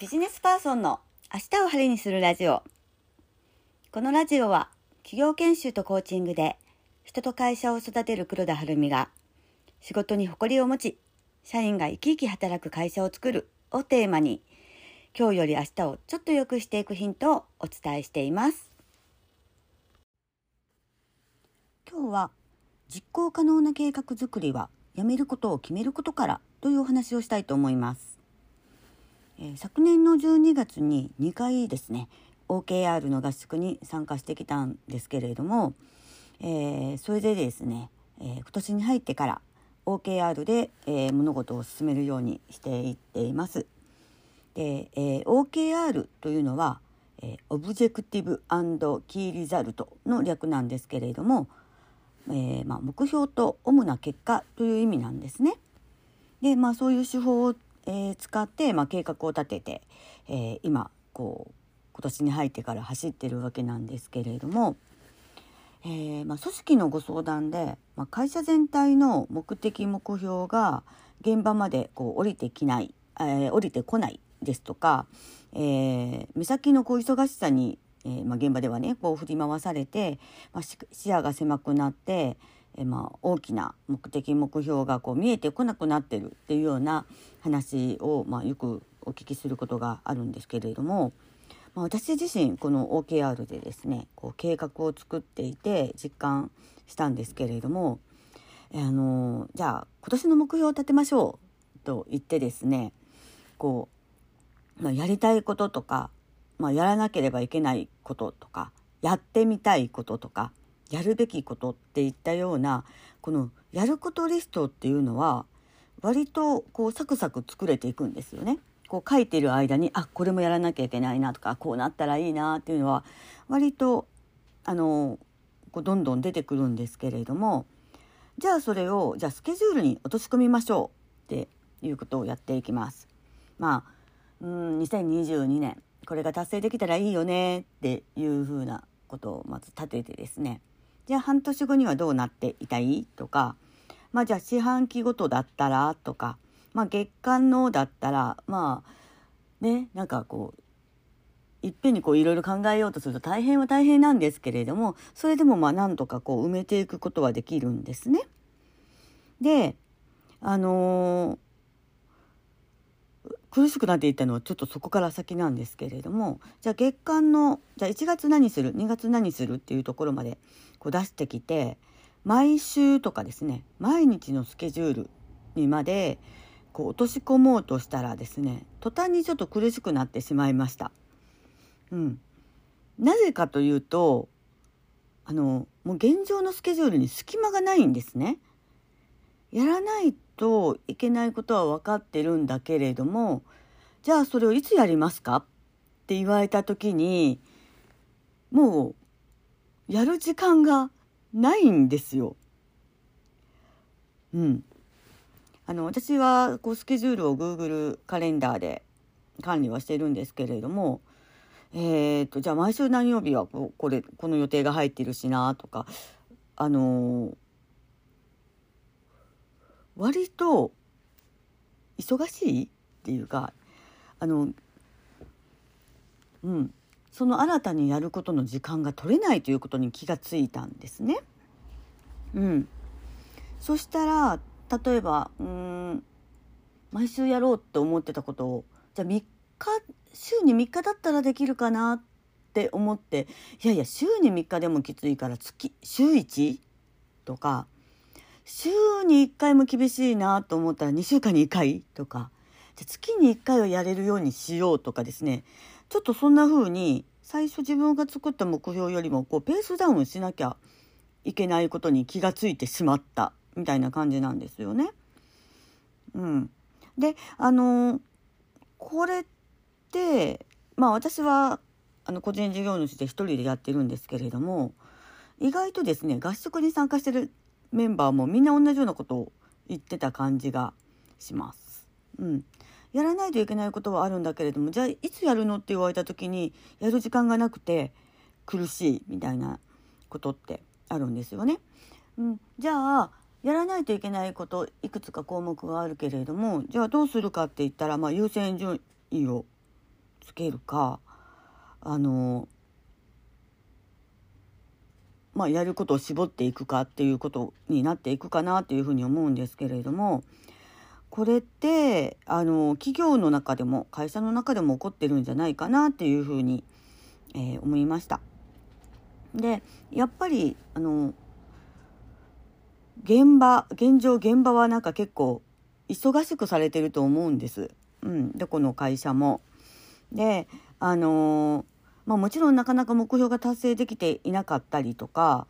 ビジネスパーソンの明日を晴れにするラジオ。このラジオは企業研修とコーチングで人と会社を育てる黒田晴美が仕事に誇りを持ち、社員が生き生き働く会社を作るをテーマに今日より明日をちょっと良くしていくヒントをお伝えしています。今日は実行可能な計画づくりはやめることを決めることからというお話をしたいと思います。えー、昨年の12月に2回ですね OKR の合宿に参加してきたんですけれども、えー、それでですね、えー、今年に入ってから OKR で、え物事を進めるようにしていっています。で、え OKR というのは、え Objective Key Result の略なんですけれども、えまあ、目標と主な結果という意味なんですね。でまあそういう手法をえ、使って、まあ、計画を立てて、えー、今こう今年に入ってから走ってるわけなんですけれども、えー、まあ、組織のご相談で、まあ、会社全体の目的目標が現場までこう降りてきない、え、降りてこないですとか、え、目先のこう忙しさに、えまあ、現場ではねこう振り回されて、ま、視野が狭くなって、えまあ、大きな目的目標がこう見えてこなくなってるっていうような話を、まあ、よくお聞きすることがあるんですけれども、まあ、私自身この OKR でですねこう計画を作っていて実感したんですけれどもあのじゃあ今年の目標を立てましょうと言ってですねこう、まあ、やりたいこととか、まあ、やらなければいけないこととかやってみたいこととかやるべきことっていったようなこのやることリストっていうのは割とこうサクサク作れていくんですよね。こう書いてる間にあこれもやらなきゃいけないなとかこうなったらいいなっていうのは割とあのこうどんどん出てくるんですけれどもじゃあそれをじゃあスケジュールに落とし込みましょうっていうことをやっていきます。まあうん2022年これが達成できたらいいよねっていうふうなことをまず立ててですねじゃあ半年後にはどうなっていたい？とか、まあじゃあ四半期ごとだったら？とか、まあ月間のだったら、まあね、なんかこう、いっぺんにこういろいろ考えようとすると大変は大変なんですけれども、それでもまあなんとかこう埋めていくことはできるんですね。で、あのー苦しくなっていったのはちょっとそこから先なんですけれどもじゃあ月間のじゃあ1月何する？2月何するっていうところまでこう出してきて毎週とかですね毎日のスケジュールにまでこう落とし込もうとしたらですね途端にちょっと苦しくなってしまいました。うん、なぜかというとあのもう現状のスケジュールに隙間がないんですね。やらないといけないことは分かってるんだけれどもじゃあそれをいつやりますかって言われた時にもうやる時間がないんですよ。うん、あの私はこうスケジュールを Google カレンダーで管理はしてるんですけれども、えーと、じゃあ毎週何曜日はここれこの予定が入ってるしなとかあのー割と忙しいっていうかあのうんその新たにやることの時間が取れないということに気がついたんですね。うん、そしたら例えばうん毎週やろうって思ってたことをじゃあ3日週に3日だったらできるかなって思っていやいや週に3日でもきついから月週 1? とか週に1回も厳しいなと思ったら2週間に1回とか。じゃ月に1回はやれるようにしようとかですね。ちょっとそんな風に最初自分が作った目標よりもこうペースダウンしなきゃいけないことに気がついてしまったみたいな感じなんですよね。うん、であのこれってまあ私はあの個人事業主で一人でやってるんですけれども意外とですね合宿に参加してるメンバーもみんな同じようなことを言ってた感じがします。うん、やらないといけないことはあるんだけれどもじゃあいつやるのって言われた時にやる時間がなくて苦しいみたいなことってあるんですよね。うん、じゃあやらないといけないこといくつか項目があるけれどもじゃあどうするかって言ったら、まあ、優先順位をつけるかあのまあ、やることを絞っていくかっていうことになっていくかなというふうに思うんですけれどもこれってあの企業の中でも会社の中でも起こってるんじゃないかなっていうふうに、えー、思いました。でやっぱりあの現場現状現場はなんか結構忙しくされてると思うんです。うん、どこの会社も。であのーまあ、もちろんなかなか目標が達成できていなかったりとか、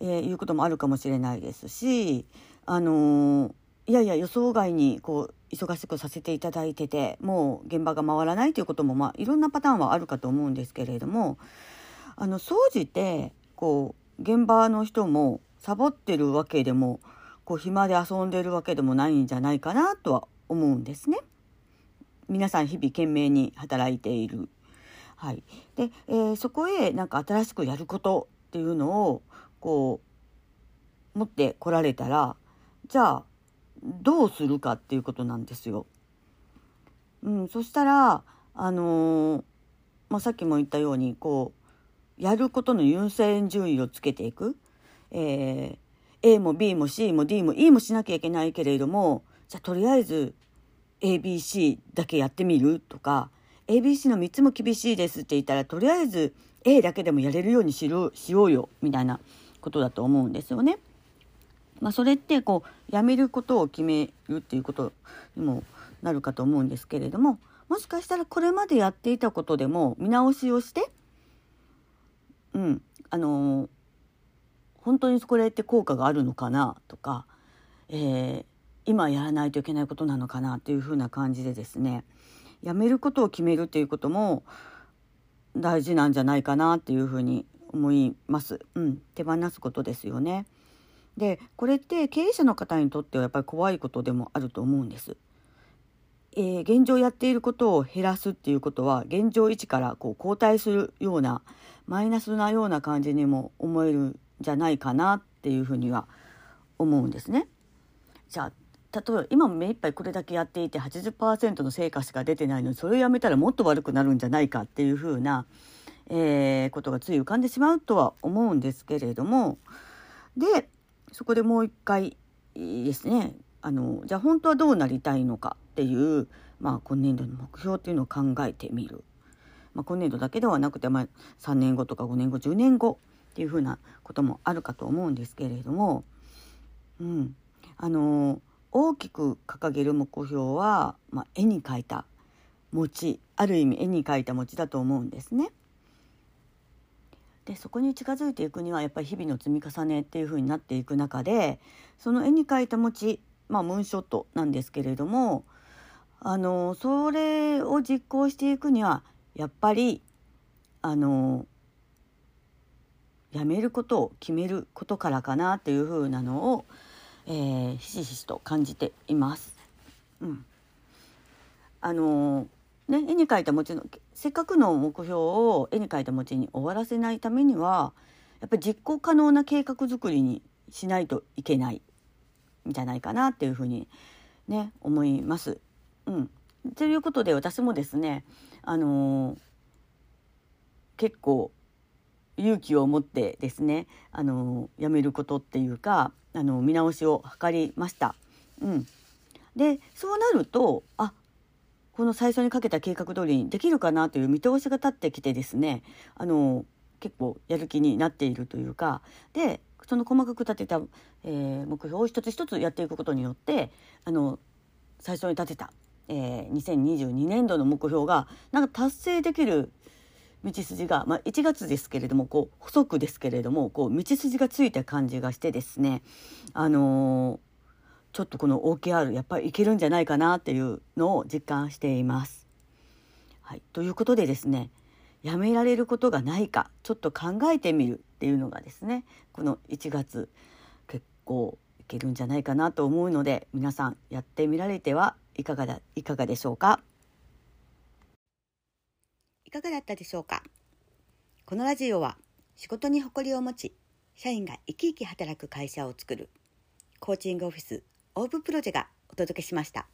えー、いうこともあるかもしれないですし、あのー、いやいや予想外にこう忙しくさせていただいててもう現場が回らないということも、まあ、いろんなパターンはあるかと思うんですけれどもあの総じてこう現場の人もサボってるわけでもこう暇で遊んでるわけでもないんじゃないかなとは思うんですね。皆さん日々懸命に働いているはい、で、えー、そこへなんか新しくやることっていうのをこう持ってこられたらじゃあどうするかっていうことなんですよ。うん、そしたらあのー、まあ、さっきも言ったようにこうやることの優先順位をつけていく、えー、A も B も C も D も E もしなきゃいけないけれどもじゃあとりあえず ABC だけやってみるとか ABC の3つも厳しいですって言ったらとりあえず A だけでもやれるようにしろしようよみたいなことだと思うんですよね。まあ、それってこうやめることを決めるっていうことにもなるかと思うんですけれどももしかしたらこれまでやっていたことでも見直しをして、うんあのー、本当にこれって効果があるのかなとか、えー、今やらないといけないことなのかなっていうふうな感じでですねやめることを決めるっていうことも大事なんじゃないかなっていうふうに思います。うん、手放すことですよね。でこれって経営者の方にとってはやっぱり怖いことでもあると思うんです。えー、現状やっていることを減らすっていうことは現状維持からこう後退するようなマイナスなような感じにも思えるんじゃないかなっていうふうには思うんですね。じゃあ例えば今も目いっぱいこれだけやっていて80%の成果しか出てないのにそれをやめたらもっと悪くなるんじゃないかっていうふうな、えー、ことがつい浮かんでしまうとは思うんですけれどもでそこでもう一回ですね。あのじゃあ本当はどうなりたいのかっていう、まあ、今年度の目標っていうのを考えてみる、まあ、今年度だけではなくて、まあ、3年後とか5年後10年後っていうふうなこともあるかと思うんですけれども、うん、あの大きく掲げる目標は、まあ、絵に描いた餅ある意味絵に描いた餅だと思うんですね。でそこに近づいていくにはやっぱり日々の積み重ねっていう風になっていく中でその絵に描いた餅まあムーンショットなんですけれどもあのそれを実行していくにはやっぱりあのやめることを決めることからかなっていう風なのをえー、ひしひしと感じています。うん、あのー、ね絵に描いた餅のせっかくの目標を絵に描いた餅に終わらせないためにはやっぱり実行可能な計画作りにしないといけないんじゃないかなっていうふうにね思います。うん、ということで私もですねあのー、結構勇気を持ってですねあのやめることっていうかあの見直しを図りました。うん、でそうなるとあこの最初にかけた計画通りにできるかなという見通しが立ってきてですねあの結構やる気になっているというかでその細かく立てた、えー、目標を一つ一つやっていくことによってあの最初に立てた、えー、2022年度の目標がなんか達成できる道筋が、まあ、1月ですけれどもこう細くですけれどもこう道筋がついた感じがしてですねあのー、ちょっとこの OKR やっぱりいけるんじゃないかなっていうのを実感しています。はい、ということでですねやめられることがないかちょっと考えてみるっていうのがですねこの1月結構いけるんじゃないかなと思うので皆さんやってみられてはいかがだいかがでしょうか？いかがだったでしょうか？このラジオは仕事に誇りを持ち社員が生き生き働く会社を作るコーチングオフィスオーブプロジェがお届けしました。